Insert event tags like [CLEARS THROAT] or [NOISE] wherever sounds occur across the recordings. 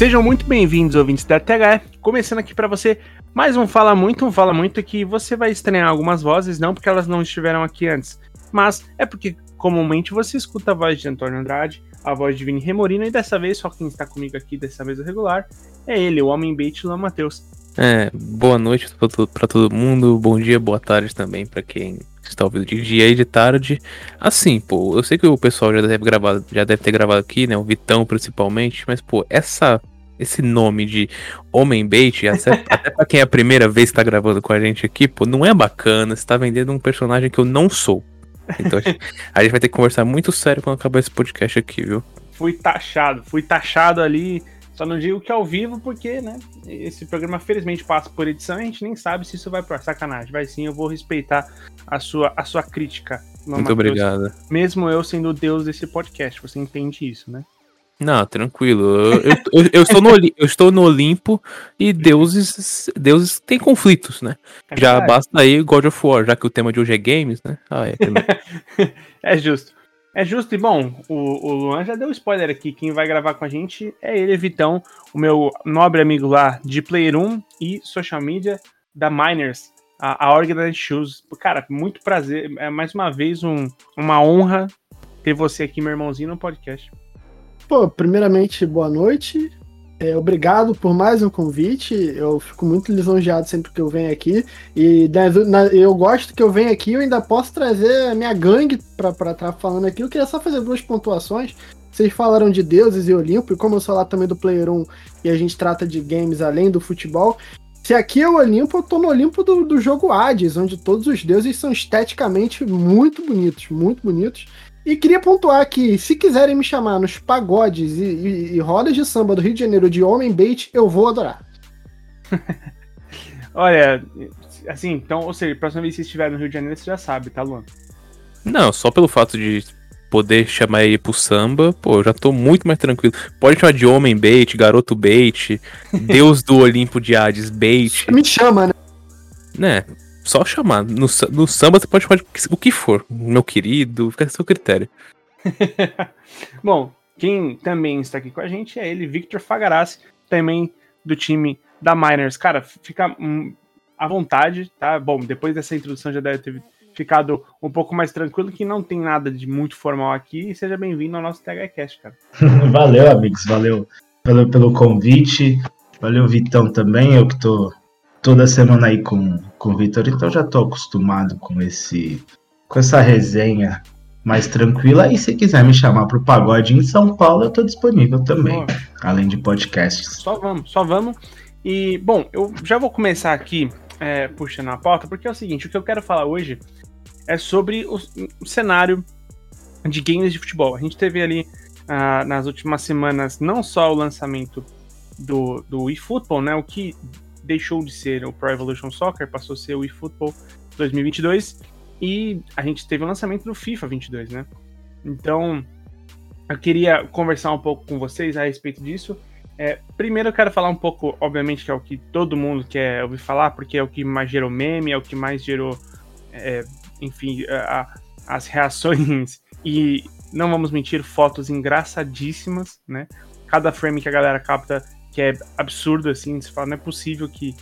Sejam muito bem-vindos, ouvintes da TH. Começando aqui para você mais um Fala Muito, um Fala Muito que você vai estranhar algumas vozes, não porque elas não estiveram aqui antes, mas é porque comumente você escuta a voz de Antônio Andrade, a voz de Vini Remorino, e dessa vez só quem está comigo aqui dessa mesa regular é ele, o Homem Bait Luan Matheus. É, boa noite para todo mundo, bom dia, boa tarde também para quem está ouvindo de dia e de tarde. Assim, pô, eu sei que o pessoal já deve gravar, já deve ter gravado aqui, né, o Vitão principalmente, mas pô, essa esse nome de Homem Bait, [LAUGHS] até, pra quem é a primeira vez que tá gravando com a gente aqui, pô, não é bacana, você tá vendendo um personagem que eu não sou. Então [LAUGHS] a gente vai ter que conversar muito sério quando acabar esse podcast aqui, viu? Fui taxado, fui taxado ali. Só não digo que ao vivo, porque, né? Esse programa felizmente passa por edição e a gente nem sabe se isso vai pra sacanagem. Vai sim, eu vou respeitar a sua, a sua crítica. Muito Mateus, obrigado. Mesmo eu sendo o deus desse podcast, você entende isso, né? Não, tranquilo. Eu, eu, eu, estou, no, eu estou no Olimpo e deuses, deuses têm conflitos, né? É já basta aí God of War, já que o tema de hoje é games, né? Ah, é, [LAUGHS] é justo. É justo e bom, o, o Luan já deu spoiler aqui. Quem vai gravar com a gente é ele, Vitão, o meu nobre amigo lá de Player 1 e social media da Miners, a, a Organized Shoes. Cara, muito prazer. É mais uma vez um, uma honra ter você aqui, meu irmãozinho, no podcast. Pô, primeiramente, boa noite. É, obrigado por mais um convite. Eu fico muito lisonjeado sempre que eu venho aqui. E na, eu gosto que eu venho aqui eu ainda posso trazer a minha gangue para estar falando aqui. Eu queria só fazer duas pontuações. Vocês falaram de deuses e Olimpo, e como eu sou lá também do Player 1 e a gente trata de games além do futebol, se aqui é o Olimpo, eu tô no Olimpo do, do jogo Hades, onde todos os deuses são esteticamente muito bonitos, muito bonitos. E queria pontuar que, se quiserem me chamar nos pagodes e, e, e rodas de samba do Rio de Janeiro de Homem Bait, eu vou adorar. [LAUGHS] Olha, assim, então, ou seja, próxima vez que você estiver no Rio de Janeiro, você já sabe, tá, Luan? Não, só pelo fato de poder chamar ele pro samba, pô, eu já tô muito mais tranquilo. Pode chamar de Homem Bait, Garoto Bait, [LAUGHS] Deus do Olimpo de Hades Bait. Me chama, né? Né? Só chamar. No, no samba você pode chamar o que for, meu querido, fica a seu critério. [LAUGHS] Bom, quem também está aqui com a gente é ele, Victor Fagarassi, também do time da Miners. Cara, fica hum, à vontade, tá? Bom, depois dessa introdução já deve ter ficado um pouco mais tranquilo, que não tem nada de muito formal aqui. E seja bem-vindo ao nosso THCast, cara. [LAUGHS] valeu, amigos, valeu pelo, pelo convite. Valeu, Vitão, também. Eu que tô toda semana aí com, com o Vitor, então já tô acostumado com esse com essa resenha mais tranquila. E se quiser me chamar pro pagode em São Paulo, eu tô disponível também, além de podcasts. Só vamos, só vamos. E, bom, eu já vou começar aqui é, puxando a pauta, porque é o seguinte, o que eu quero falar hoje é sobre o, o cenário de games de futebol. A gente teve ali uh, nas últimas semanas não só o lançamento do, do eFootball, né, o que deixou de ser o Pro Evolution Soccer, passou a ser o eFootball 2022 e a gente teve o lançamento do FIFA 22, né? Então, eu queria conversar um pouco com vocês a respeito disso. É, primeiro eu quero falar um pouco, obviamente, que é o que todo mundo quer ouvir falar, porque é o que mais gerou meme, é o que mais gerou, é, enfim, a, as reações [LAUGHS] e, não vamos mentir, fotos engraçadíssimas, né? Cada frame que a galera capta que é absurdo, assim, você fala, não é possível que,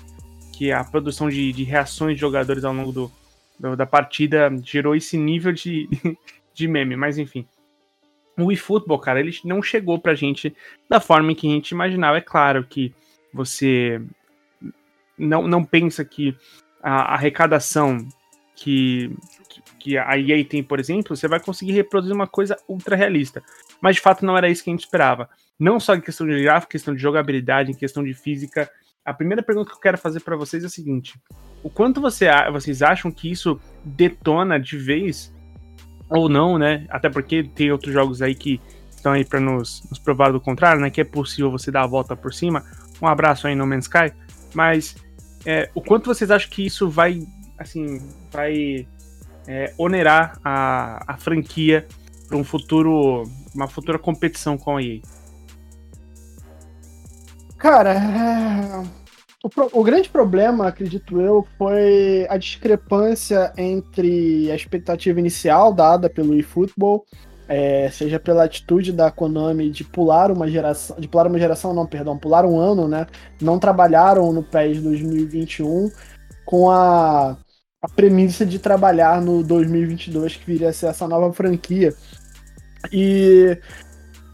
que a produção de, de reações de jogadores ao longo do, do, da partida gerou esse nível de, [LAUGHS] de meme, mas enfim. O eFootball, cara, ele não chegou pra gente da forma que a gente imaginava. É claro que você não, não pensa que a arrecadação que, que a EA tem, por exemplo, você vai conseguir reproduzir uma coisa ultra realista. Mas de fato não era isso que a gente esperava não só em questão de gráfico, questão de jogabilidade, em questão de física. A primeira pergunta que eu quero fazer para vocês é a seguinte: o quanto você, vocês acham que isso detona de vez ou não, né? Até porque tem outros jogos aí que estão aí para nos, nos, provar do contrário, né? Que é possível você dar a volta por cima. Um abraço aí no Man's Sky. Mas é, o quanto vocês acham que isso vai, assim, vai é, onerar a, a franquia para um futuro, uma futura competição com a EA? Cara, é... o, pro... o, grande problema, acredito eu, foi a discrepância entre a expectativa inicial dada pelo eFootball é, seja pela atitude da Konami de pular uma geração, de pular uma geração, não, perdão, pular um ano, né? Não trabalharam no PES 2021 com a, a premissa de trabalhar no 2022, que viria a ser essa nova franquia. E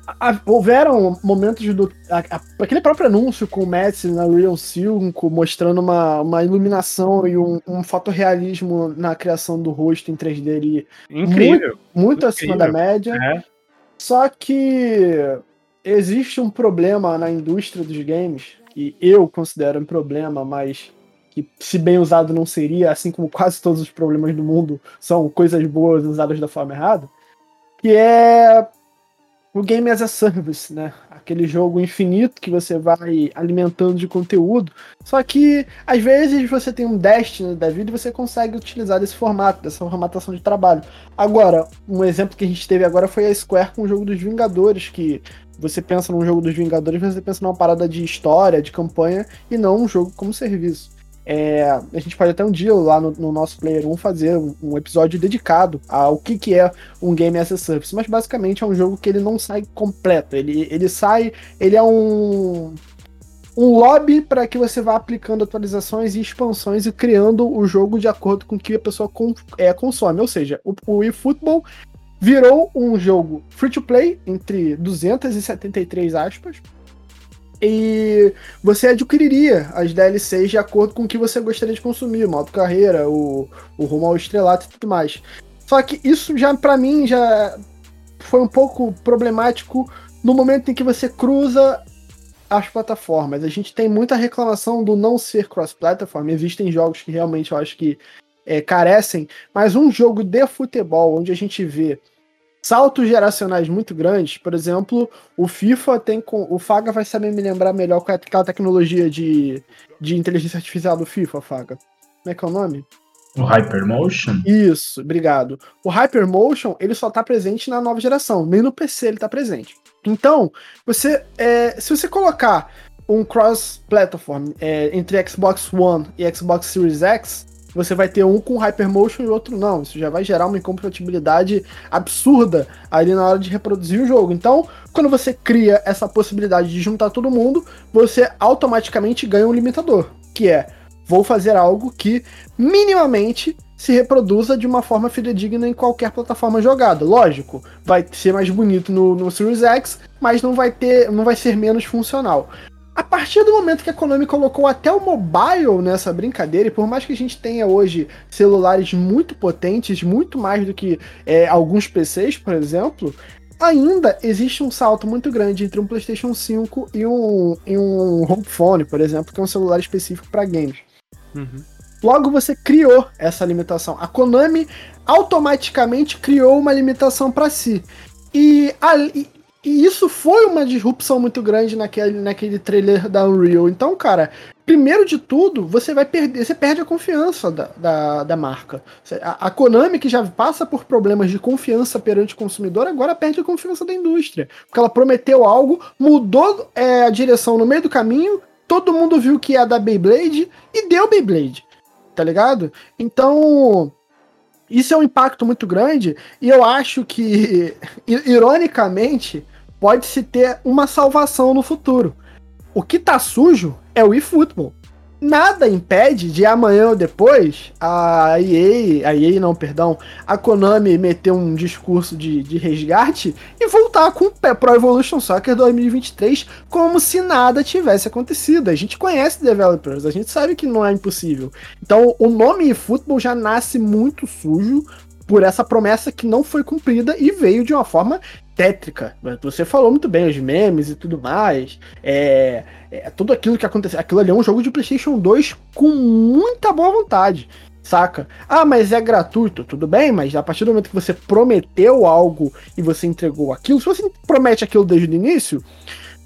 a, houveram momentos do. A, a, aquele próprio anúncio com o Messi na Real 5, mostrando uma, uma iluminação e um, um fotorrealismo na criação do rosto em 3D ali. Incrível. Muito, muito acima da média. É. Só que existe um problema na indústria dos games, que eu considero um problema, mas que, se bem usado, não seria, assim como quase todos os problemas do mundo são coisas boas usadas da forma errada, que é o Game as a Service, né? Aquele jogo infinito que você vai alimentando de conteúdo. Só que, às vezes, você tem um Destiny da vida e você consegue utilizar desse formato, dessa formatação de trabalho. Agora, um exemplo que a gente teve agora foi a Square com o jogo dos Vingadores, que você pensa num jogo dos Vingadores, você pensa numa parada de história, de campanha, e não um jogo como serviço. É, a gente pode até um dia lá no, no nosso Player 1 fazer um, um, episódio dedicado ao que, que é um Game as a Service, mas basicamente é um jogo que ele não sai completo. Ele, ele sai, ele é um, um lobby para que você vá aplicando atualizações e expansões e criando o jogo de acordo com o que a pessoa com, é, consome. Ou seja, o, o eFootball virou um jogo free to play entre 273 aspas e você adquiriria as DLCs de acordo com o que você gostaria de consumir, modo carreira, o, o rumo ao estrelato e tudo mais. Só que isso já, para mim, já foi um pouco problemático no momento em que você cruza as plataformas. A gente tem muita reclamação do não ser cross-platform. Existem jogos que realmente eu acho que é, carecem, mas um jogo de futebol onde a gente vê saltos geracionais muito grandes. Por exemplo, o FIFA tem com. O Faga vai saber me lembrar melhor qual é aquela tecnologia de, de inteligência artificial do FIFA, Faga. Como é que é o nome? O Hypermotion? Isso, obrigado. O Hypermotion, ele só tá presente na nova geração, nem no PC ele tá presente. Então, você, é, se você colocar um cross-platform é, entre Xbox One e Xbox Series X, você vai ter um com Hypermotion e outro não. Isso já vai gerar uma incompatibilidade absurda ali na hora de reproduzir o jogo. Então, quando você cria essa possibilidade de juntar todo mundo, você automaticamente ganha um limitador, que é vou fazer algo que minimamente se reproduza de uma forma fidedigna em qualquer plataforma jogada. Lógico, vai ser mais bonito no, no Series X, mas não vai ter, não vai ser menos funcional. A partir do momento que a Konami colocou até o mobile nessa brincadeira, e por mais que a gente tenha hoje celulares muito potentes, muito mais do que é, alguns PCs, por exemplo, ainda existe um salto muito grande entre um PlayStation 5 e um, e um home phone, por exemplo, que é um celular específico para games. Uhum. Logo você criou essa limitação. A Konami automaticamente criou uma limitação para si. E, a, e, e isso foi uma disrupção muito grande naquele, naquele trailer da Unreal. Então, cara, primeiro de tudo, você vai perder, você perde a confiança da, da, da marca. A, a, Konami, que já passa por problemas de confiança perante o consumidor, agora perde a confiança da indústria. Porque ela prometeu algo, mudou é, a direção no meio do caminho, todo mundo viu que ia dar Beyblade e deu Beyblade. Tá ligado? Então. Isso é um impacto muito grande, e eu acho que, [LAUGHS] ironicamente, pode-se ter uma salvação no futuro. O que tá sujo é o eFootball. Nada impede de amanhã ou depois a EA, a EA não, perdão, a Konami meter um discurso de, de resgate e voltar com o Pro Evolution Soccer 2023 como se nada tivesse acontecido. A gente conhece developers, a gente sabe que não é impossível. Então o nome eFootball já nasce muito sujo, por essa promessa que não foi cumprida e veio de uma forma tétrica. Você falou muito bem, os memes e tudo mais. É, é, tudo aquilo que aconteceu. Aquilo ali é um jogo de PlayStation 2 com muita boa vontade. Saca? Ah, mas é gratuito, tudo bem, mas a partir do momento que você prometeu algo e você entregou aquilo, se você promete aquilo desde o início,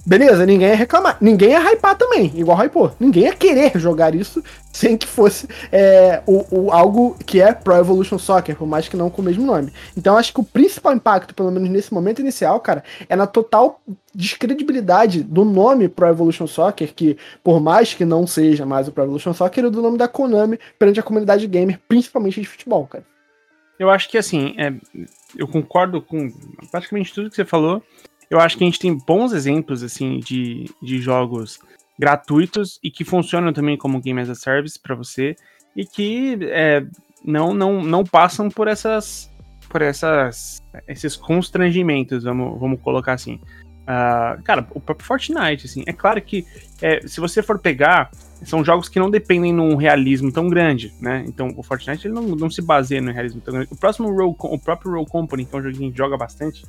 beleza, ninguém ia reclamar. Ninguém ia hypar também, igual hypou. Ninguém ia querer jogar isso sem que fosse é, o, o, algo que é Pro Evolution Soccer, por mais que não com o mesmo nome. Então acho que o principal impacto, pelo menos nesse momento inicial, cara, é na total descredibilidade do nome Pro Evolution Soccer, que por mais que não seja mais o Pro Evolution Soccer, é do nome da Konami perante a comunidade gamer, principalmente de futebol, cara. Eu acho que assim, é, eu concordo com praticamente tudo que você falou. Eu acho que a gente tem bons exemplos, assim, de, de jogos gratuitos e que funcionam também como Game as a Service para você e que é, não, não, não passam por essas por essas esses constrangimentos, vamos, vamos colocar assim. Uh, cara, o próprio Fortnite, assim, é claro que é, se você for pegar, são jogos que não dependem num realismo tão grande, né? Então o Fortnite ele não, não se baseia no realismo tão grande. O próximo Roll, o próprio Roll Company, que é um jogo que a gente joga bastante,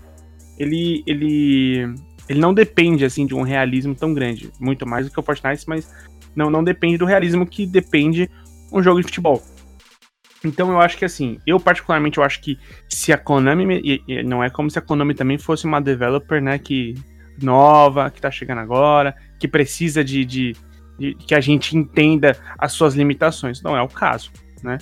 ele, ele, ele não depende assim de um realismo tão grande, muito mais do que o Fortnite, mas não, não depende do realismo que depende um jogo de futebol. Então eu acho que assim, eu particularmente eu acho que se a Konami, e, e não é como se a Konami também fosse uma developer, né, que nova, que tá chegando agora, que precisa de, de, de que a gente entenda as suas limitações. Não é o caso, né?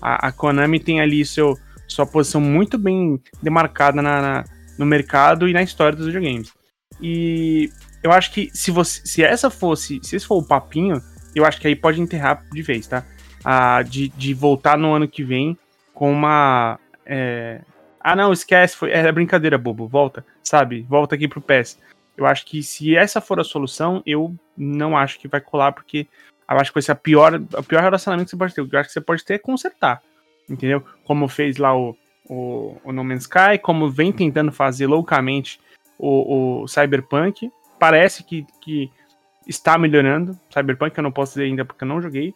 A, a Konami tem ali seu, sua posição muito bem demarcada na, na, no mercado e na história dos videogames. E eu acho que se você, se essa fosse, se esse for o papinho, eu acho que aí pode enterrar de vez, tá? a, de, de voltar no ano que vem com uma. É... Ah, não, esquece, foi, era brincadeira, bobo, volta, sabe? Volta aqui pro PES. Eu acho que se essa for a solução, eu não acho que vai colar, porque eu acho que vai ser a pior, o pior relacionamento que você pode ter. Eu acho que você pode ter é consertar, entendeu? Como fez lá o, o, o No Man's Sky, como vem tentando fazer loucamente o, o Cyberpunk. Parece que, que está melhorando. Cyberpunk eu não posso dizer ainda porque eu não joguei,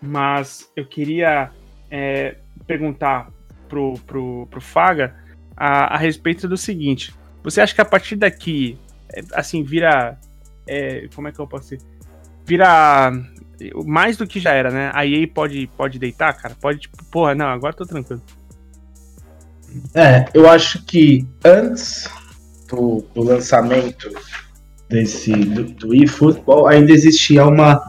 mas eu queria é, perguntar pro, pro, pro Faga a, a, respeito do seguinte: você acha que a partir daqui, é, assim, vira. É, como é que eu posso dizer? Vira mais do que já era, né? A EA pode, pode deitar, cara? Pode, tipo, porra, não, agora tô tranquilo. É, eu acho que antes do, do lançamento desse do, do eFootball ainda existia uma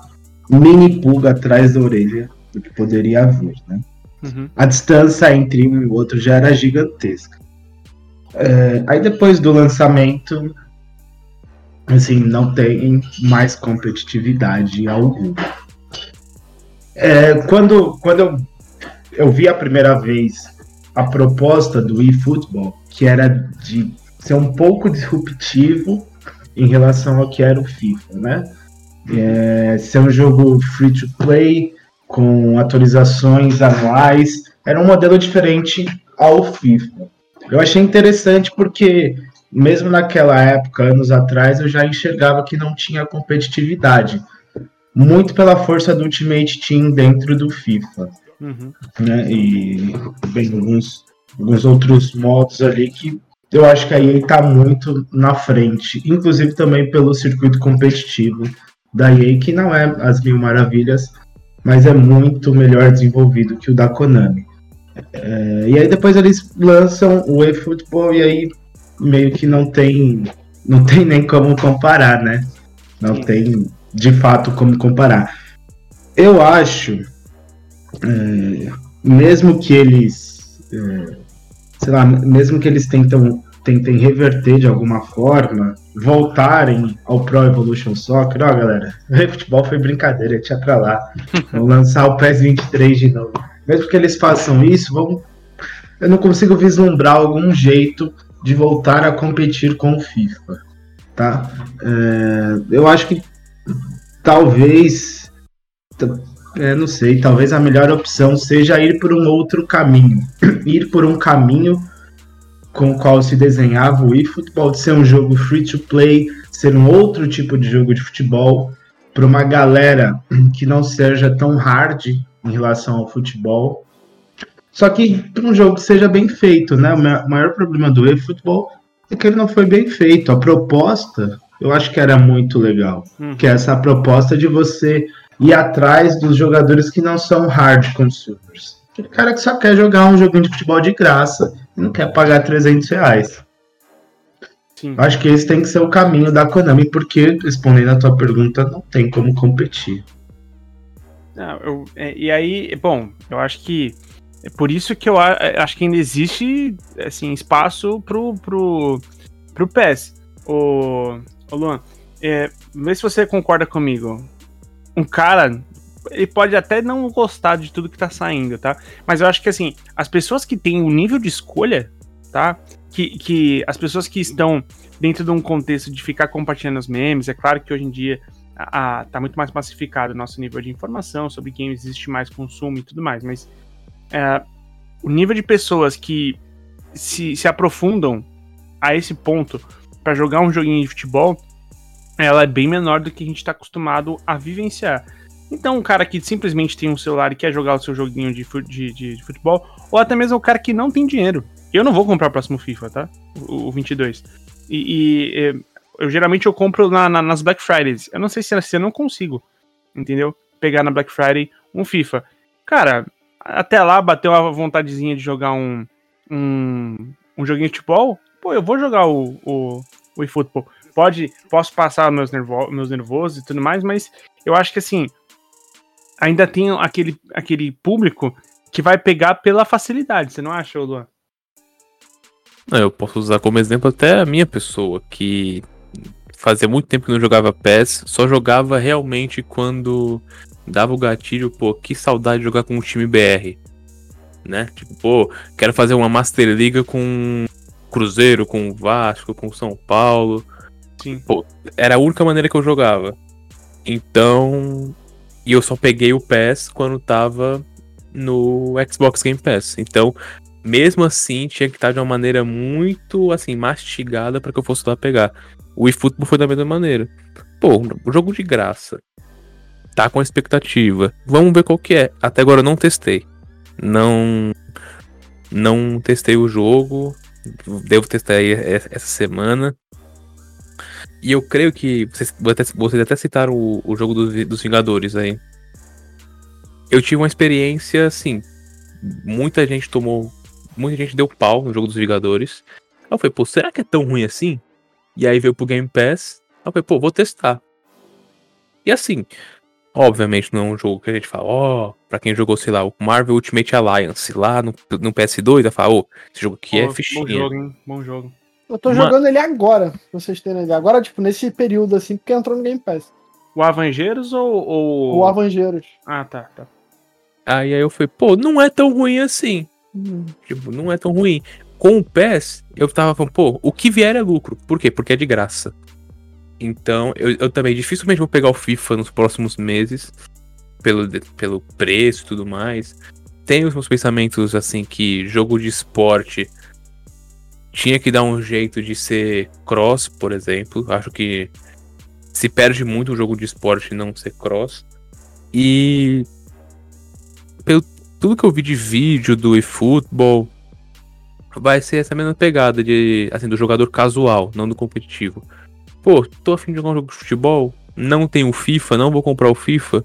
mini pulga atrás da orelha do que poderia haver, né? Uhum. A distância entre um e o outro já era gigantesca. É, aí depois do lançamento, assim, não tem mais competitividade alguma. É, quando quando eu, eu vi a primeira vez a proposta do eFootball, que era de ser um pouco disruptivo em relação ao que era o FIFA, né? É, ser um jogo free to play, com atualizações anuais. Era um modelo diferente ao FIFA. Eu achei interessante porque, mesmo naquela época, anos atrás, eu já enxergava que não tinha competitividade. Muito pela força do Ultimate Team dentro do FIFA. Uhum. Né? E, bem, alguns, alguns outros modos ali que eu acho que aí ele está muito na frente, inclusive também pelo circuito competitivo da EA, que não é as mil maravilhas, mas é muito melhor desenvolvido que o da Konami. É, e aí depois eles lançam o eFootball e aí meio que não tem não tem nem como comparar, né? Não Sim. tem de fato como comparar. Eu acho, é, mesmo que eles, é, sei lá, mesmo que eles tentam tentem reverter de alguma forma, voltarem ao Pro Evolution Soccer, ó galera, [LAUGHS] futebol foi brincadeira, tinha pra lá. Vão lançar o PES 23 de novo. Mesmo que eles façam isso, eu não consigo vislumbrar algum jeito de voltar a competir com o FIFA. Tá? É, eu acho que talvez. É, não sei, talvez a melhor opção seja ir por um outro caminho. [CLEARS THROAT] ir por um caminho com o qual se desenhava o eFootball de ser um jogo free to play, ser um outro tipo de jogo de futebol para uma galera [CLEARS THROAT] que não seja tão hard em relação ao futebol. Só que para um jogo que seja bem feito, né? O maior problema do eFootball é que ele não foi bem feito. A proposta, eu acho que era muito legal, hum. que é essa proposta de você ir atrás dos jogadores que não são hard consumers. Aquele cara que só quer jogar um joguinho de futebol de graça não quer pagar 300 reais. Sim. Acho que esse tem que ser o caminho da Konami, porque, respondendo a tua pergunta, não tem como competir. Não, eu, é, e aí, bom, eu acho que é por isso que eu é, acho que ainda existe assim, espaço pro, pro, pro PES. O, o Luan, é, vê se você concorda comigo. Um cara, ele pode até não gostar de tudo que tá saindo, tá? Mas eu acho que assim, as pessoas que têm o nível de escolha, tá? Que, que as pessoas que estão dentro de um contexto de ficar compartilhando os memes, é claro que hoje em dia a, a, tá muito mais massificado o nosso nível de informação sobre games, existe mais consumo e tudo mais, mas é, o nível de pessoas que se, se aprofundam a esse ponto para jogar um joguinho de futebol, ela é bem menor do que a gente está acostumado a vivenciar. Então, um cara que simplesmente tem um celular e quer jogar o seu joguinho de, de, de, de futebol, ou até mesmo o cara que não tem dinheiro. Eu não vou comprar o próximo FIFA, tá? O, o 22. E, e, eu geralmente eu compro na, na, nas Black Fridays. Eu não sei se, se eu não consigo, entendeu? Pegar na Black Friday um FIFA. Cara, até lá bateu a vontadezinha de jogar um, um, um joguinho de futebol. Pô, eu vou jogar o, o, o eFootball. Pode, posso passar meus, nervo, meus nervosos e tudo mais, mas eu acho que assim, ainda tem aquele, aquele público que vai pegar pela facilidade, você não acha, Luan? Eu posso usar como exemplo até a minha pessoa, que fazia muito tempo que não jogava PES, só jogava realmente quando dava o gatilho, pô, que saudade de jogar com um time BR. Né? Tipo, pô, quero fazer uma Master Liga com Cruzeiro, com Vasco, com São Paulo. Sim. Pô, era a única maneira que eu jogava. Então, e eu só peguei o PES quando tava no Xbox Game Pass. Então, mesmo assim, tinha que estar de uma maneira muito, assim, mastigada para que eu fosse lá pegar. O eFootball foi da mesma maneira. Pô, jogo de graça. Tá com expectativa. Vamos ver qual que é. Até agora eu não testei. Não não testei o jogo. Devo testar aí essa semana. E eu creio que vocês, vocês até citaram o, o jogo dos, dos Vingadores aí. Eu tive uma experiência assim. Muita gente tomou. Muita gente deu pau no jogo dos Vingadores. Aí eu falei, pô, será que é tão ruim assim? E aí veio pro Game Pass. Aí eu falei, pô, vou testar. E assim, obviamente não é um jogo que a gente fala, ó, oh, pra quem jogou, sei lá, o Marvel Ultimate Alliance lá no, no PS2, vai falar, ô, oh, esse jogo aqui oh, é fichinha. Bom jogo, hein? Bom jogo. Eu tô jogando ele agora, pra vocês terem ideia. Agora, tipo, nesse período, assim, porque entrou no Game Pass. O Avengeiros ou, ou... O Avengeiros. Ah, tá, tá. Aí, aí eu falei, pô, não é tão ruim assim. Tipo, não é tão ruim. Com o PES, eu tava falando, pô, o que vier é lucro. Por quê? Porque é de graça. Então, eu, eu também dificilmente vou pegar o FIFA nos próximos meses, pelo, pelo preço e tudo mais. Tenho os meus pensamentos, assim, que jogo de esporte tinha que dar um jeito de ser cross, por exemplo. Acho que se perde muito o jogo de esporte não ser cross. E pelo tudo que eu vi de vídeo do eFootball, vai ser essa mesma pegada de assim do jogador casual, não do competitivo. Pô, tô afim de jogar um jogo de futebol, não tenho FIFA, não vou comprar o FIFA.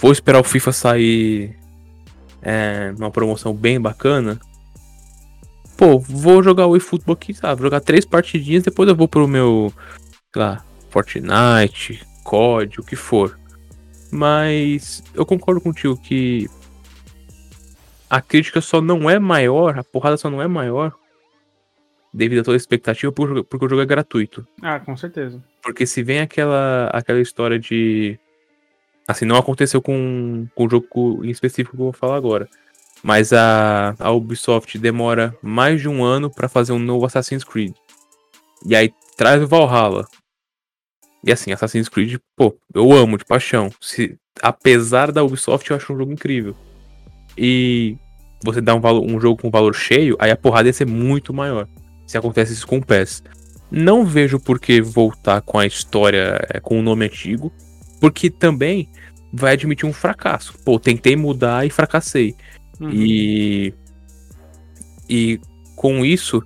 Vou esperar o FIFA sair é, uma promoção bem bacana pô, vou jogar o eFootball aqui, sabe? Vou jogar três partidinhas, depois eu vou pro meu, sei lá, Fortnite, COD, o que for. Mas eu concordo contigo que a crítica só não é maior, a porrada só não é maior devido a toda a expectativa porque o jogo é gratuito. Ah, com certeza. Porque se vem aquela, aquela história de. Assim, não aconteceu com, com o jogo em específico que eu vou falar agora. Mas a, a Ubisoft demora mais de um ano para fazer um novo Assassin's Creed. E aí traz o Valhalla. E assim, Assassin's Creed, pô, eu amo de paixão. Se, apesar da Ubisoft, eu acho um jogo incrível. E você dá um, valor, um jogo com valor cheio, aí a porrada ia ser muito maior. Se acontece isso com o PES. Não vejo por que voltar com a história é, com o nome antigo. Porque também vai admitir um fracasso. Pô, tentei mudar e fracassei. Uhum. E e com isso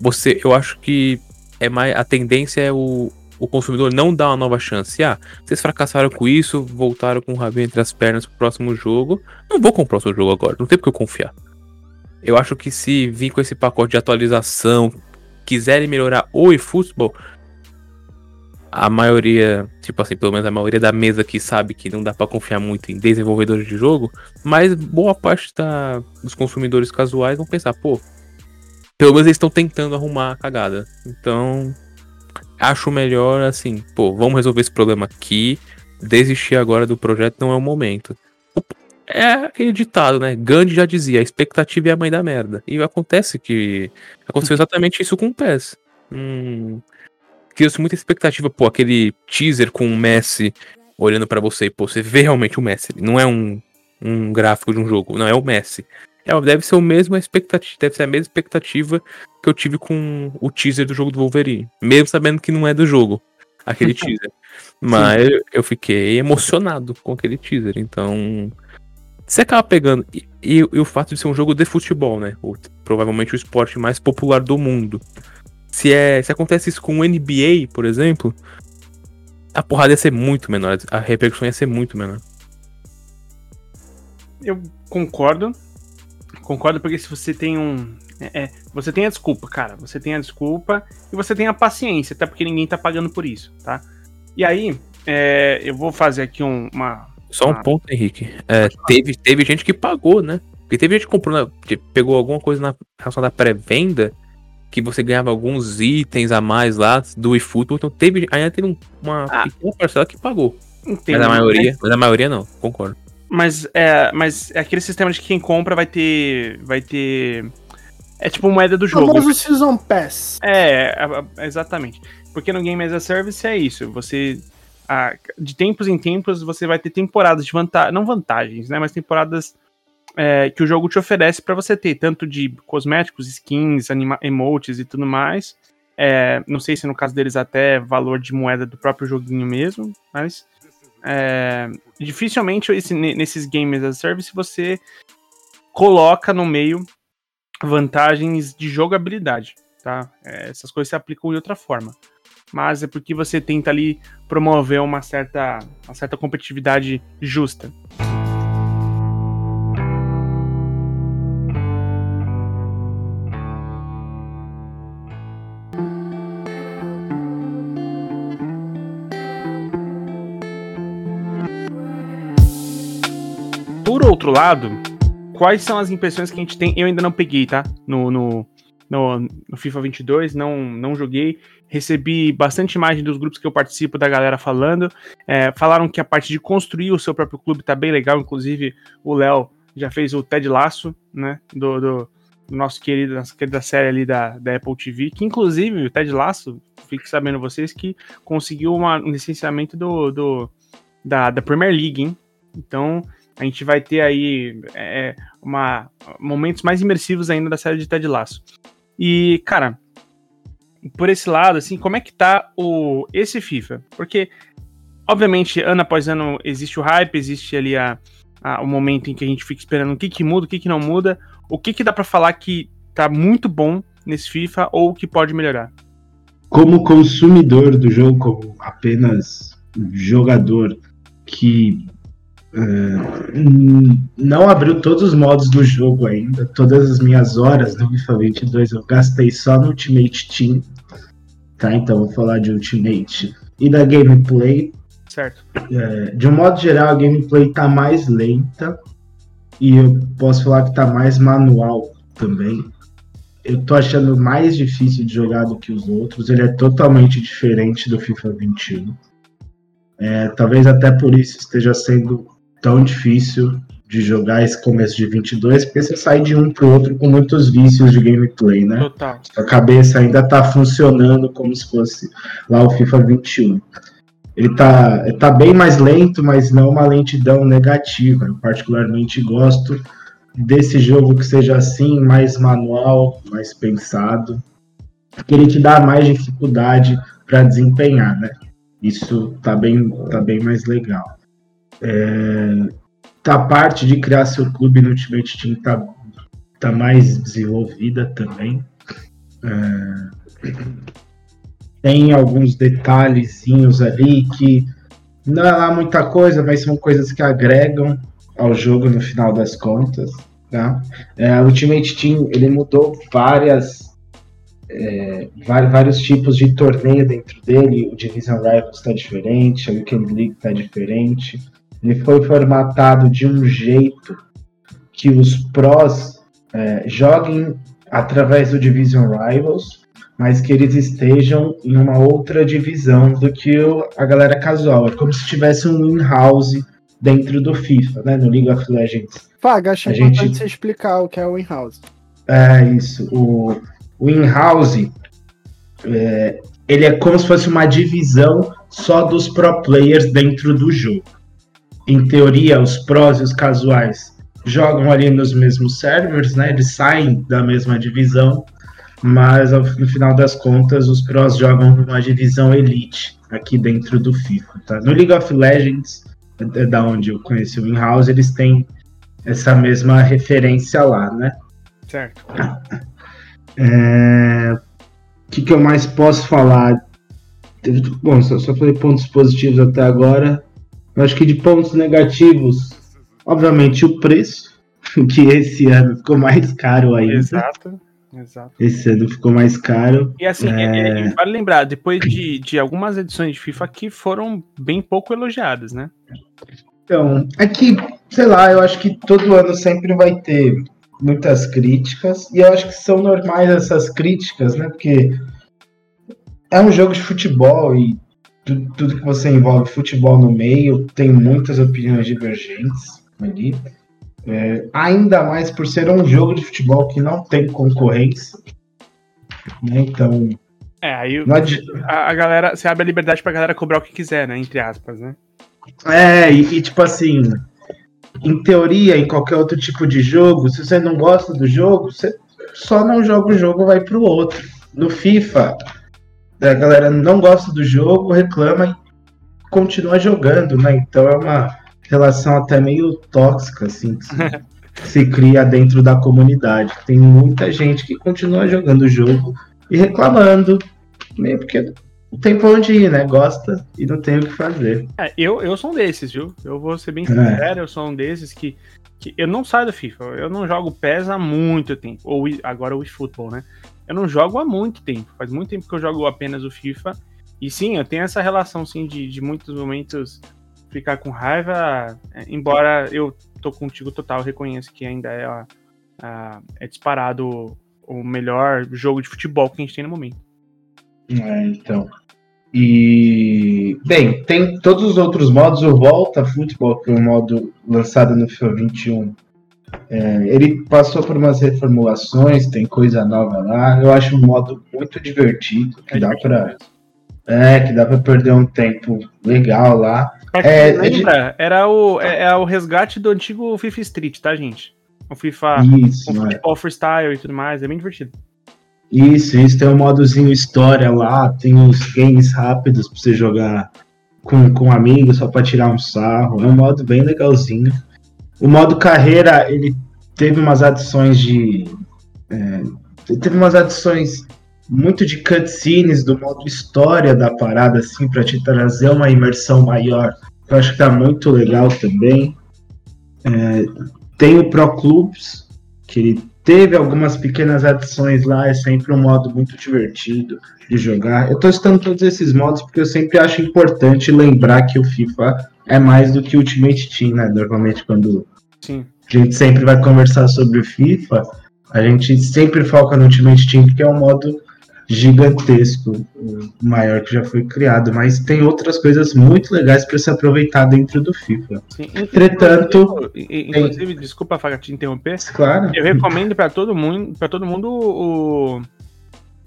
você, eu acho que é mais a tendência é o, o consumidor não dar uma nova chance. Ah, vocês fracassaram com isso, voltaram com o rabinho entre as pernas pro próximo jogo. Não vou comprar o seu jogo agora, não tem porque eu confiar. Eu acho que se vir com esse pacote de atualização, quiserem melhorar o eFootball, a maioria, tipo assim, pelo menos a maioria da mesa que sabe que não dá para confiar muito em desenvolvedores de jogo, mas boa parte da, dos consumidores casuais vão pensar, pô, pelo menos eles estão tentando arrumar a cagada. Então, acho melhor assim, pô, vamos resolver esse problema aqui, desistir agora do projeto não é o momento. É aquele ditado, né? Gandhi já dizia, a expectativa é a mãe da merda. E acontece que. Aconteceu [LAUGHS] exatamente isso com o PES. Hum, Criou-se muita expectativa, pô, aquele teaser com o Messi olhando para você, pô, você vê realmente o Messi. Não é um, um gráfico de um jogo, não, é o Messi. É, deve ser o mesmo expectativa, deve ser a mesma expectativa que eu tive com o teaser do jogo do Wolverine. Mesmo sabendo que não é do jogo, aquele [LAUGHS] teaser. Mas eu fiquei emocionado com aquele teaser. Então, você acaba pegando. E, e, e, o fato de ser um jogo de futebol, né? O, provavelmente o esporte mais popular do mundo. Se, é, se acontece isso com o NBA, por exemplo, a porrada ia ser muito menor. A repercussão ia ser muito menor. Eu concordo. Concordo porque se você tem um. É, é, você tem a desculpa, cara. Você tem a desculpa e você tem a paciência, até porque ninguém tá pagando por isso, tá? E aí, é, eu vou fazer aqui um, uma. Só um uma... ponto, Henrique. É, teve, teve gente que pagou, né? Porque teve gente que comprou, na, que pegou alguma coisa na relação da pré-venda que você ganhava alguns itens a mais lá do eFootball. Então teve, ainda teve uma ah. pequena parcela que pagou. Entendo, mas a maioria, mas... a maioria não, concordo. Mas é, mas é aquele sistema de que quem compra vai ter. Vai ter. É tipo moeda do jogo. O famoso Season Pass. É, exatamente. Porque no Game as a Service é isso. Você. de tempos em tempos você vai ter temporadas de vantagem. Não vantagens, né? Mas temporadas é, que o jogo te oferece para você ter, tanto de cosméticos, skins, emotes e tudo mais. É, não sei se no caso deles até valor de moeda do próprio joguinho mesmo, mas é, dificilmente esse, nesses games as a service você coloca no meio vantagens de jogabilidade, tá? É, essas coisas se aplicam de outra forma. Mas é porque você tenta ali promover uma certa, uma certa competitividade justa. Outro lado, quais são as impressões que a gente tem? Eu ainda não peguei, tá? No, no, no, no, FIFA 22, não, não joguei. Recebi bastante imagem dos grupos que eu participo da galera falando. É, falaram que a parte de construir o seu próprio clube tá bem legal. Inclusive, o Léo já fez o Ted Laço, né? Do, do, do, nosso querido, nossa querida série ali da, da Apple TV. Que, inclusive, o Ted Laço, fique sabendo vocês, que conseguiu uma, um licenciamento do, do, da, da Premier League, hein? Então, a gente vai ter aí é, uma, momentos mais imersivos ainda da série de Ted Laço. E, cara, por esse lado, assim, como é que tá o, esse FIFA? Porque, obviamente, ano após ano existe o hype, existe ali a, a, o momento em que a gente fica esperando o que, que muda, o que, que não muda, o que, que dá para falar que tá muito bom nesse FIFA ou que pode melhorar? Como consumidor do jogo, como apenas jogador que Uh, não abriu todos os modos do jogo ainda. Todas as minhas horas no FIFA 22 eu gastei só no Ultimate Team. Tá, então vou falar de Ultimate e da gameplay. Certo. Uh, de um modo geral, a gameplay tá mais lenta e eu posso falar que tá mais manual também. Eu tô achando mais difícil de jogar do que os outros. Ele é totalmente diferente do FIFA 21. É, talvez até por isso esteja sendo tão difícil de jogar esse começo de 22, porque você sai de um pro outro com muitos vícios de gameplay, né? Total. A cabeça ainda tá funcionando como se fosse lá o FIFA 21. Ele tá, ele tá bem mais lento, mas não uma lentidão negativa. Eu particularmente gosto desse jogo que seja assim, mais manual, mais pensado, porque ele te dá mais dificuldade para desempenhar, né? Isso tá bem, tá bem mais legal. É, tá a parte de criar seu clube no Ultimate Team tá, tá mais desenvolvida também. É, tem alguns detalhezinhos ali que não é lá muita coisa, mas são coisas que agregam ao jogo no final das contas. Tá? É, o Ultimate Team ele mudou várias é, vários tipos de torneio dentro dele. O Division Rivals está diferente, a Weekend League está diferente. Ele foi formatado de um jeito que os prós é, joguem através do Division Rivals, mas que eles estejam em uma outra divisão do que o- a galera casual. É como se tivesse um in-house dentro do FIFA, né? No League of Legends. Faga, acho A importante gente- você explicar o que é o in-house. É isso. O, o in-house é, ele é como se fosse uma divisão só dos pro players dentro do jogo. Em teoria, os pros e os casuais jogam ali nos mesmos servers, né? Eles saem da mesma divisão, mas no final das contas, os pros jogam numa divisão elite aqui dentro do FIFA. Tá? No League of Legends, é da onde eu conheci o in-house, eles têm essa mesma referência lá, né? Certo. [LAUGHS] É, O que, que eu mais posso falar? Bom, só, só falei pontos positivos até agora. Eu acho que de pontos negativos, obviamente o preço, [LAUGHS] que esse ano ficou mais caro ainda. Exato. Exato. Esse ano ficou mais caro. E assim, É. é- é- vale lembrar, depois de, de algumas edições de FIFA que foram bem pouco elogiadas, né? Então, é que, sei lá, eu acho que todo ano sempre vai ter muitas críticas, e eu acho que são normais essas críticas, né? Porque é um jogo de futebol e tu- tudo que você envolve futebol no meio tem muitas opiniões divergentes ali. É, ainda mais por ser um jogo de futebol que não tem concorrência. né? Então, É, aí adi- a, a galera, você abre a liberdade pra galera cobrar o que quiser, né? Entre aspas, né? É, e, e, tipo assim, em teoria, em qualquer outro tipo de jogo, se você não gosta do jogo, você só não joga o jogo vai pro outro. No FIFA, a galera não gosta do jogo, reclama e continua jogando, né? Então é uma relação até meio tóxica, assim, [LAUGHS] que se, cria dentro da comunidade. Tem muita gente que continua jogando o jogo e reclamando, meio porque não tem pra onde ir, né? Gosta e não tem o que fazer. É, eu, eu sou um desses, viu? Eu vou ser bem É. sincero, eu sou um desses que, que eu não saio do FIFA. Eu não jogo PES há muito tempo. Ou agora o eFootball, né? Eu não jogo há muito tempo. Faz muito tempo que eu jogo apenas o FIFA. E sim, eu tenho essa relação, sim, de, de muitos momentos ficar com raiva. é, embora eu tô contigo total, reconheço que ainda é, a- a- é disparado o melhor jogo de futebol que a gente tem no momento. É, então. E. Bem, tem todos os outros modos. O Volta Futebol, que é um modo lançado no FIFA 21. É, ele passou por umas reformulações, tem coisa nova lá. Eu acho um modo muito divertido, que É dá mesmo. É, que dá pra perder um tempo legal lá. É, é de- lembra, era o, é, é o resgate do antigo FIFA Street, tá, gente? O FIFA Isso, com é. futebol freestyle e tudo mais, é bem divertido. Isso, isso, tem um modozinho história lá, tem uns games rápidos pra você jogar com, com amigos, só pra tirar um sarro. É um modo bem legalzinho. O modo carreira, ele teve umas adições de. é, teve umas adições muito de cutscenes do modo história da parada, assim, pra te trazer uma imersão maior. Eu acho que tá muito legal também. É, tem o Pro Clubs, que ele teve algumas pequenas adições lá, é sempre um modo muito divertido de jogar. Eu tô citando todos esses modos porque eu sempre acho importante lembrar que o FIFA é mais do que Ultimate Team, né? Normalmente quando Sim. a gente sempre vai conversar sobre o FIFA, a gente sempre foca no Ultimate Team porque é um modo gigantesco, o maior que já foi criado, mas tem outras coisas muito legais para se aproveitar dentro do FIFA. sim. Entretanto, Inclusive, inclusive, desculpa, Faga, te interromper. Claro. Eu recomendo pra todo mundo, para todo mundo o,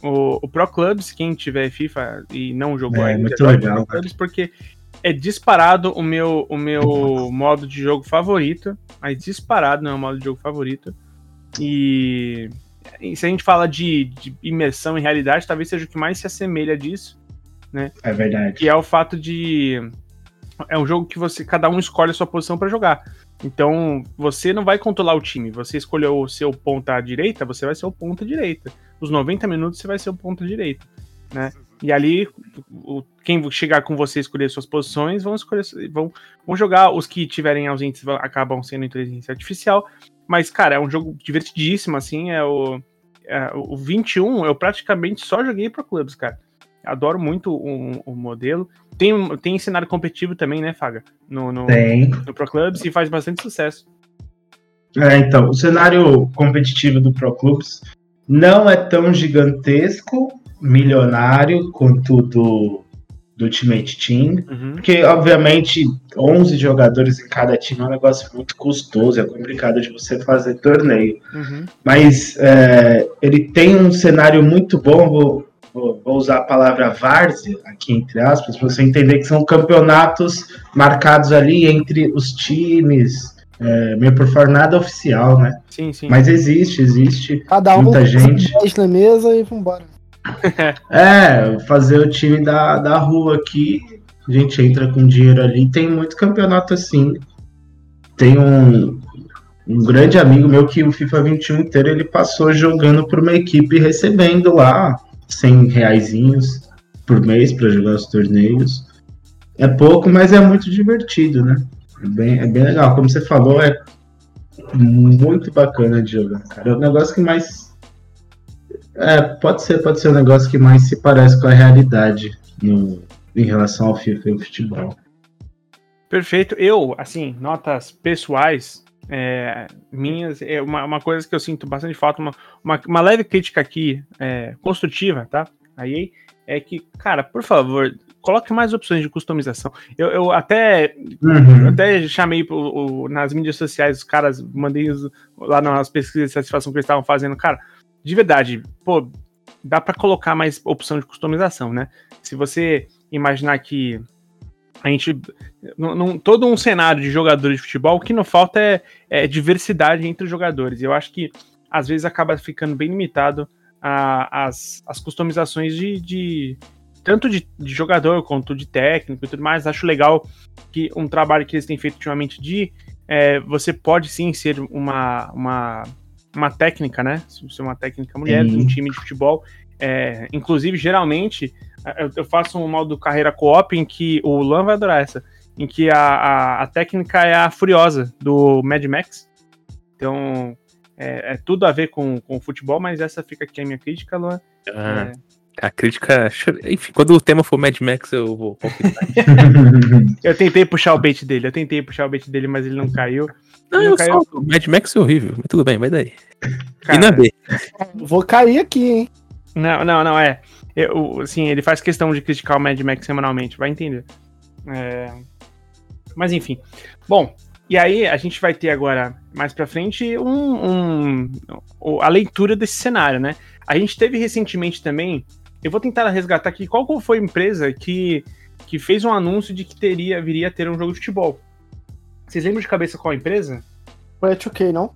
o, o Pro Clubs, quem tiver FIFA e não jogou É, ainda, muito legal, Pro Clubs, porque é disparado o meu, o meu modo de jogo favorito, mas disparado não é o modo de jogo favorito. E, e se a gente fala de, de imersão em realidade, talvez seja o que mais se assemelha disso, É verdade. que é o fato de é um jogo que você cada um escolhe a sua posição pra jogar. Então, você não vai controlar o time. Você escolheu o seu ponta à direita, você vai ser o ponta direita. Os 90 minutos você vai ser o ponta direita, né? E ali o, quem chegar com você escolher suas posições vão escolher vão, vão jogar os que tiverem ausentes vão- acabam sendo inteligência artificial. Mas cara, é um jogo divertidíssimo assim, é o é, o 21 eu praticamente só joguei pro clubes, cara. Adoro muito o, o modelo. Tem, tem cenário competitivo também, né, Faga? No, no, Tem. no Pro Clubs e faz bastante sucesso. É, então, o cenário competitivo do Pro Clubs não é tão gigantesco, milionário quanto do, do Ultimate Team. Uhum. Porque, obviamente, 11 jogadores em cada time é um negócio muito custoso, é complicado de você fazer torneio. Uhum. Mas é, ele tem um cenário muito bom, vou, vou, vou usar a palavra várzea aqui entre aspas, para você entender que são campeonatos marcados ali entre os times, é, meio por fora nada oficial, né? Sim, sim. Mas existe, existe. Cada um Muita gente. 10 na mesa e vambora. É, fazer o time da, da rua aqui, a gente entra com dinheiro ali, tem muito campeonato assim. Tem um, um grande amigo meu que o FIFA 21 inteiro ele passou jogando por uma equipe recebendo lá 100 reaisinhos por mês para jogar os torneios. É pouco, mas é muito divertido, né? É bem, é bem legal. Como você falou, é muito bacana de jogar, cara. É o negócio que mais. É, pode ser, pode ser o negócio que mais se parece com a realidade no, em relação ao FIFA e ao futebol. Perfeito. Eu, assim, notas pessoais é, minhas, é uma, uma coisa que eu sinto bastante falta, uma, uma, uma leve crítica aqui, é, construtiva, tá? Aí é que, cara, por favor, coloque mais opções de customização. Eu, eu até eu Uhum. até chamei o- nas mídias sociais, os caras, mandei os- lá nas pesquisas de satisfação que eles estavam fazendo. Cara, de verdade, pô, dá pra colocar mais opção de customização, né? Se você imaginar que a gente. Num, todo um cenário de jogadores de futebol, o que não falta é, é diversidade entre os jogadores. Eu acho que às vezes acaba ficando bem limitado a- as, as customizações de. de- tanto de, de jogador quanto de técnico e tudo mais. Acho legal que um trabalho que eles têm feito ultimamente de é, você pode sim ser uma, uma, uma técnica, né? Ser uma técnica mulher de um time de futebol. É, inclusive, geralmente, eu, eu faço um modo carreira co-op em que o Lan vai adorar essa, em que a, a, a técnica é a Furiosa do Mad Max. Então, é, é tudo a ver com, com o futebol, mas essa fica aqui a minha crítica, Luan. Ah, É, A crítica. Enfim, quando o tema for Mad Max, eu vou [LAUGHS] [LAUGHS] eu tentei puxar o bait dele, eu tentei puxar o bait dele, mas ele não caiu. Não, Não eu caiu. solto. Mad Max é horrível, mas tudo bem, vai daí. e Cara, na B. Vou cair aqui, hein? Não, não, não, é. Eu, assim, ele faz questão de criticar o Mad Max semanalmente, vai entender. É, Mas enfim. Bom, e aí a gente vai ter agora, mais pra frente, um, um- a leitura desse cenário, né? A gente teve recentemente também, eu vou tentar resgatar aqui, qual foi a empresa que, que fez um anúncio de que teria, viria a ter um jogo de futebol? Vocês lembram de cabeça qual empresa? Foi a 2K, não?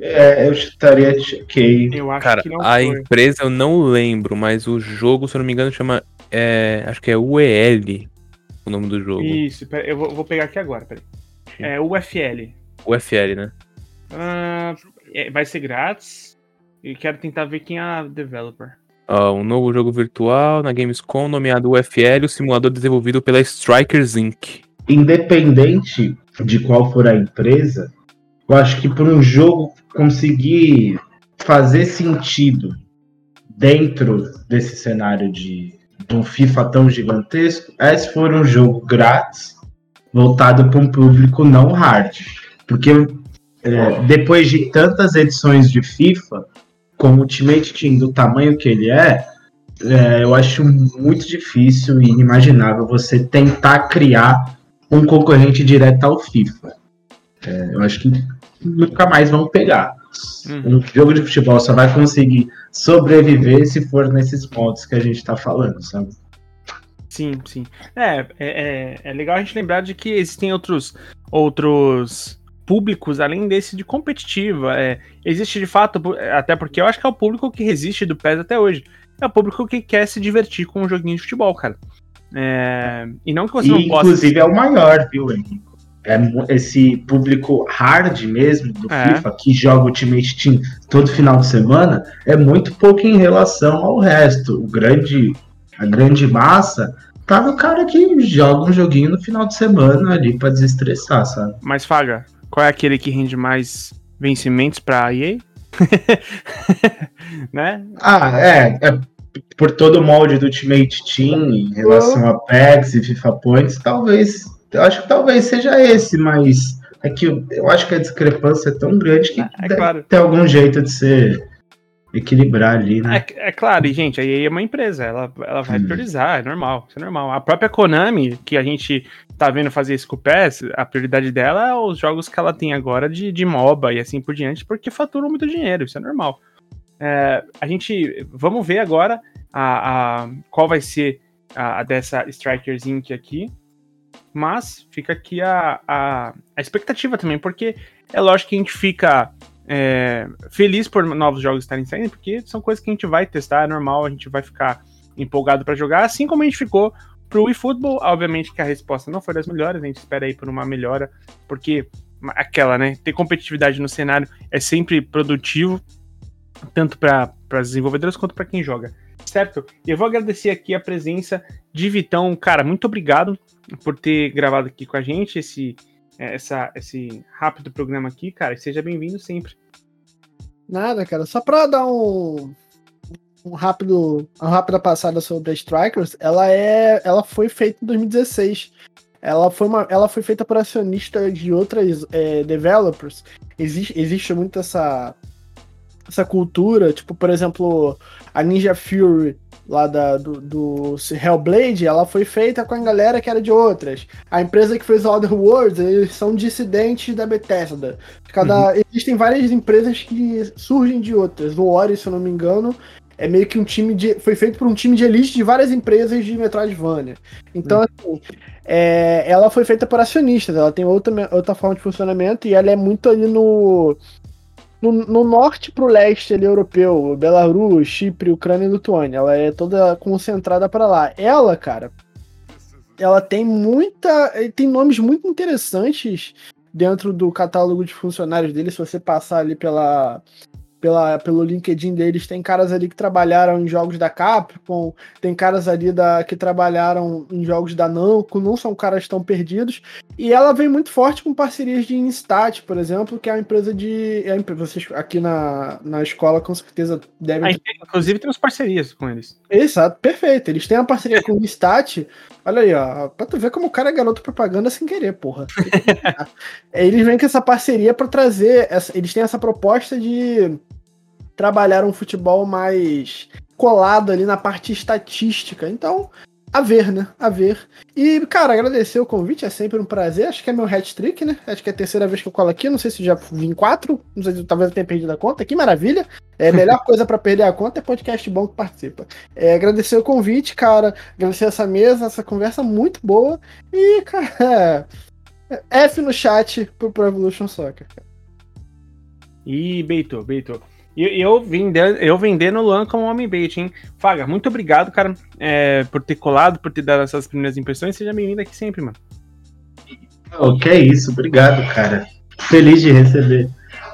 É, eu chutaria ok. Eu acho Cara, que não a foi. empresa eu não lembro, mas o jogo, se eu não me engano, chama. é, acho que é UEL o nome do jogo. Isso, pera- eu vou, vou pegar aqui agora, peraí. É UFL. UFL, né? Ah, é, vai ser grátis. E quero tentar ver quem é a developer. Ó, um novo jogo virtual na Gamescom nomeado UFL, o simulador desenvolvido pela Strikers Inc. Independente de qual for a empresa, eu acho que por um jogo conseguir fazer sentido dentro desse cenário de, de um FIFA tão gigantesco, é se for um jogo grátis, voltado para um público não hard. Porque é, depois de tantas edições de FIFA, com o Ultimate Team do tamanho que ele é, é, eu acho muito difícil e inimaginável você tentar criar um concorrente direto ao FIFA. É, eu acho que nunca mais vão pegar. Uhum. Um jogo de futebol só vai conseguir sobreviver se for nesses modos que a gente tá falando, sabe? Sim, sim. É, é, é, é legal a gente lembrar de que existem outros, outros públicos além desse de competitiva. É, existe de fato, até porque eu acho que é o público que resiste do PES até hoje. É o público que quer se divertir com um joguinho de futebol, cara. É, e não que você E, não possa. inclusive é o maior, viu, Henrique? É esse público hard mesmo do É. FIFA que joga Ultimate Team todo final de semana é muito pouco em relação ao resto. O grande, a grande massa tá no cara que joga um joguinho no final de semana ali pra desestressar, sabe? Mas, Faga, qual é aquele que rende mais vencimentos pra EA? [LAUGHS] né? Ah, é, é por todo o molde do Ultimate Team em relação a packs e FIFA Points, talvez, eu acho que talvez seja esse, mas é que eu, eu acho que a discrepância é tão grande que É deve claro. ter algum jeito de ser equilibrar ali, né? É, é claro, e gente, aí é uma empresa, ela, ela vai Hum. priorizar, é normal, isso é normal. A própria Konami, que a gente tá vendo fazer isso com o PES, a prioridade dela é os jogos que ela tem agora de, de MOBA e assim por diante, porque faturam muito dinheiro, isso é normal. É, a gente, vamos ver agora a, a- qual vai ser a, a dessa Strikers Inc. aqui, mas fica aqui a, a, a expectativa também, porque é lógico que a gente fica é, feliz por novos jogos estarem saindo, porque são coisas que a gente vai testar, é normal, a gente vai ficar empolgado pra jogar, assim como a gente ficou pro eFootball. Obviamente que a resposta não foi das melhores, a gente espera aí por uma melhora, porque aquela, né, ter competitividade no cenário é sempre produtivo, tanto para as desenvolvedoras quanto para quem joga. Certo? Eu vou agradecer aqui a presença de Vitão. Cara, muito obrigado por ter gravado aqui com a gente esse, essa, esse rápido programa aqui, cara. E seja bem-vindo sempre. Nada, cara. Só pra dar um, um rápido, uma rápida passada sobre a Strikers, ela é, ela foi feita em 2016. Ela foi, uma, ela foi feita por acionistas de outras é, developers. Existe, existe muito essa, essa cultura, tipo, por exemplo, a Ninja Fury lá da, do, do Hellblade, ela foi feita com a galera que era de outras. A empresa que fez Other Worlds, eles são dissidentes da Bethesda. Cada, uhum. Existem várias empresas que surgem de outras. O Ori, se eu não me engano, é meio que um time de. Foi feito por um time de elite de várias empresas de Metroidvania. Então, uhum. assim, é, ela foi feita por acionistas, ela tem outra, outra forma de funcionamento e ela é muito ali no. No, no norte pro leste ali, europeu, Belarus, Chipre, Ucrânia e Lituânia. Ela é toda concentrada para lá. Ela, cara, ela tem muita. Tem nomes muito interessantes dentro do catálogo de funcionários dele. Se você passar ali pela, pela, pelo LinkedIn deles, tem caras ali que trabalharam em jogos da Capcom, tem caras ali da, que trabalharam em jogos da Namco, não são caras tão perdidos. E ela vem muito forte com parcerias de Instat, por exemplo, que é uma empresa de. É, vocês aqui na, na escola com certeza devem. ter... Inclusive temos parcerias com eles. Exato, perfeito. Eles têm uma parceria com o Instat. Olha aí, ó. Pra tu ver como o cara é garoto propaganda sem querer, porra. [LAUGHS] eles vêm com essa parceria para trazer. Essa, eles têm essa proposta de trabalhar um futebol mais colado ali na parte estatística. Então, a ver, né? A ver. E, cara, agradecer o convite, é sempre um prazer. Acho que é meu hat-trick, né? Acho que é a terceira vez que eu colo aqui. Não sei se já vim quatro. Não sei se talvez eu tenha perdido a conta. Que maravilha. É a melhor [LAUGHS] coisa para perder a conta é podcast bom que participa. É, agradecer o convite, cara. Agradecer essa mesa, essa conversa muito boa. E, cara, F no chat pro Pro Evolution Soccer. E Beito, Beito. Eu, eu, vendendo, eu o Luan como homem bait, hein? Faga, muito obrigado, cara, é, por ter colado, por ter dado essas primeiras impressões. Seja bem-vindo aqui sempre, mano. Oh, que é isso, obrigado, cara. Feliz de receber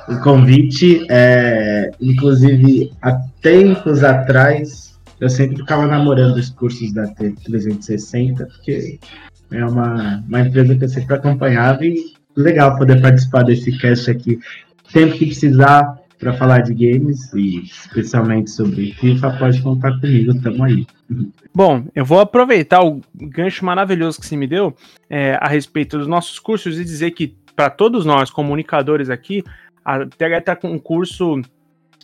o convite. É, inclusive, há tempos atrás, eu sempre ficava namorando os cursos da T360, porque é uma, uma empresa que eu sempre acompanhava e legal poder participar desse cast aqui. Sempre que precisar para falar de games e especialmente sobre FIFA, pode contar comigo, tamo aí. Bom, eu vou aproveitar o gancho maravilhoso que você me deu é, a respeito dos nossos cursos e dizer que para todos nós comunicadores aqui, a TH está com um curso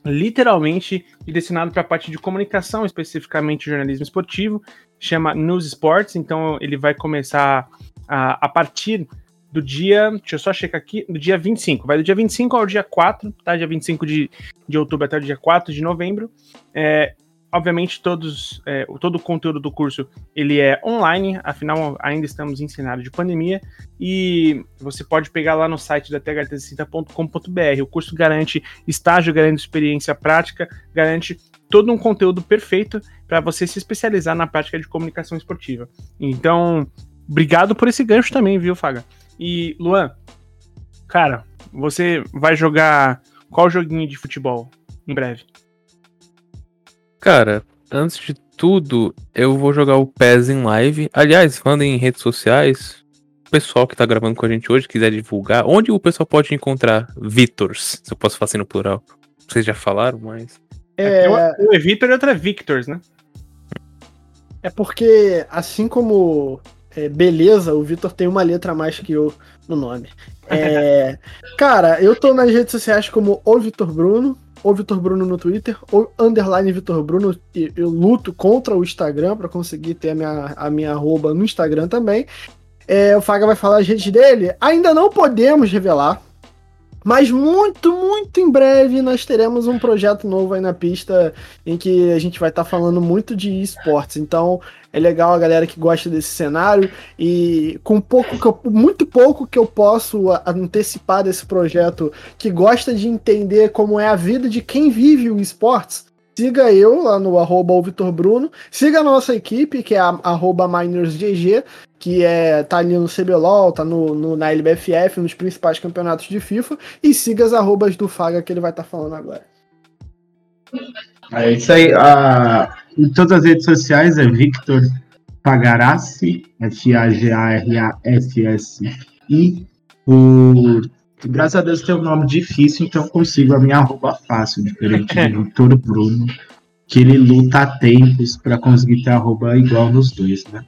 literalmente direcionado para a parte de comunicação, especificamente jornalismo esportivo, chama News Sports, então ele vai começar a, a partir do dia, deixa eu só checar aqui, do dia 25, vai do dia 25 ao dia 4, tá? Dia 25 de, de outubro até o dia 4 de novembro. É, obviamente, todos, é, todo o conteúdo do curso, ele é online, afinal, ainda estamos em cenário de pandemia, e você pode pegar lá no site da th360.com.br. O curso garante estágio, garante experiência prática, garante todo um conteúdo perfeito para você se especializar na prática de comunicação esportiva. Então, obrigado por esse gancho também, viu, Faga? E, Luan, cara, você vai jogar qual joguinho de futebol em breve? Cara, antes de tudo, eu vou jogar o PES em live. Aliás, falando em redes sociais, o pessoal que tá gravando com a gente hoje quiser divulgar, onde o pessoal pode encontrar Victors? Se eu posso falar assim no plural. Vocês já falaram, mas. É... Um é Vitor e outro é Victors, né? É porque, assim como é, beleza, o Vitor tem uma letra a mais que eu no nome. É, [LAUGHS] cara, eu tô nas redes sociais como o Vitor Bruno. ou Vitor Bruno no Twitter, ou underline Vitor Bruno. Eu luto contra o Instagram para conseguir ter a minha, a minha arroba no Instagram também. É, o Faga vai falar as redes dele. Ainda não podemos revelar, mas muito, muito em breve nós teremos um projeto novo aí na pista em que a gente vai estar tá falando muito de esportes. Então é legal a galera que gosta desse cenário e com pouco eu, muito pouco que eu posso antecipar desse projeto que gosta de entender como é a vida de quem vive o esportes. Siga eu lá no arroba Bruno. Siga a nossa equipe, que é a arroba MinersGG, que é, tá ali no CBLOL, tá no, no, na LBFF, nos principais campeonatos de FIFA. E siga as arrobas do Faga que ele vai estar tá falando agora. É isso aí. A, em todas as redes sociais é Victor Fagarassi, F-A-G-A-R-A-S-S-I. Por graças a Deus tem um nome difícil, então consigo a minha arroba fácil, diferente do [LAUGHS] Vitor Bruno, que ele luta há tempos para conseguir ter arroba igual nos dois, né?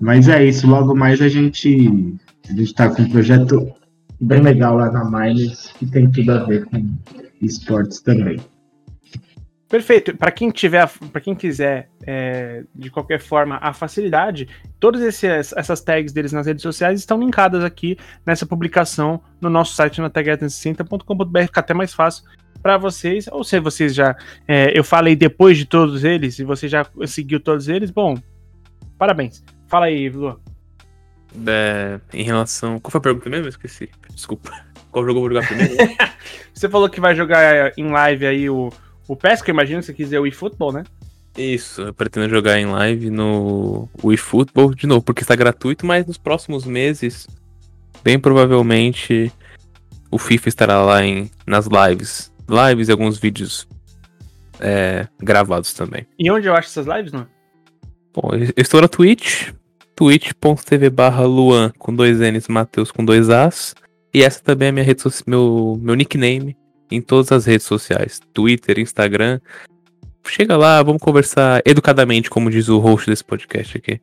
Mas é isso, logo mais a gente a gente tá com um projeto bem legal lá na Miners que tem tudo a ver com esportes também. Perfeito. Para quem tiver, para quem quiser, é, de qualquer forma, a facilidade, todas esses, essas tags deles nas redes sociais estão linkadas aqui nessa publicação no nosso site na tag360.com.br, fica até mais fácil para vocês. Ou se vocês já, é, eu falei depois de todos eles e você já seguiu todos eles, bom, parabéns. Fala aí, Lu. É, em relação, qual foi a pergunta mesmo? Eu esqueci. Desculpa. Qual jogo eu vou jogar primeiro? [LAUGHS] você falou que vai jogar em live aí o o PES, que eu imagino que você quiser o eFootball, né? Isso, eu pretendo jogar em live no eFootball de novo, porque está gratuito, mas nos próximos meses, bem provavelmente, o FIFA estará lá em, nas lives. Lives e alguns vídeos é, gravados também. E onde eu acho essas lives, não? Bom, eu estou na Twitch, twitch.tv barra Luan com dois N's, Matheus com dois As. E essa também é minha rede meu, meu nickname em todas as redes sociais, Twitter, Instagram. Chega lá, vamos conversar educadamente, como diz o host desse podcast aqui.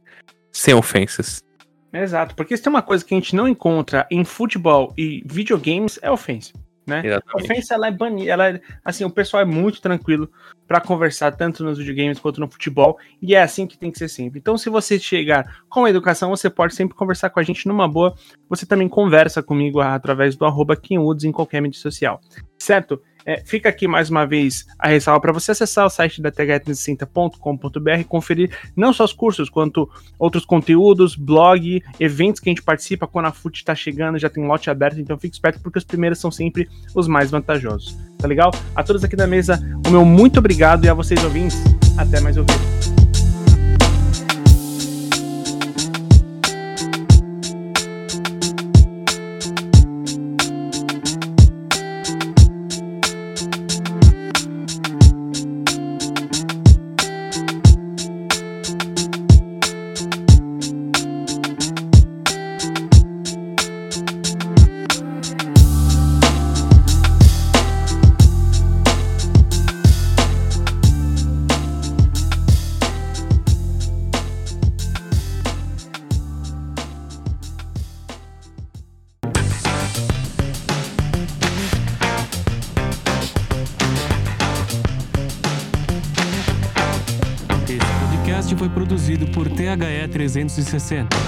Sem ofensas. Exato, porque se tem uma coisa que a gente não encontra em futebol e videogames é ofensa né? Exatamente. A ofensa ela é banida, ela é, assim, o pessoal é muito tranquilo para conversar tanto nos videogames quanto no futebol, e é assim que tem que ser sempre. Então, se você chegar com a educação, você pode sempre conversar com a gente numa boa. Você também conversa comigo através do arroba em qualquer mídia social. Certo? É, fica aqui mais uma vez a ressalva para você acessar o site da tg360.com.br e conferir não só os cursos, quanto outros conteúdos, blog, eventos que a gente participa. Quando a FUT está chegando, já tem lote aberto, então fique esperto porque os primeiros são sempre os mais vantajosos. Tá legal? A todos aqui da mesa, o meu muito obrigado e a vocês ouvintes, até mais ouvir. 360.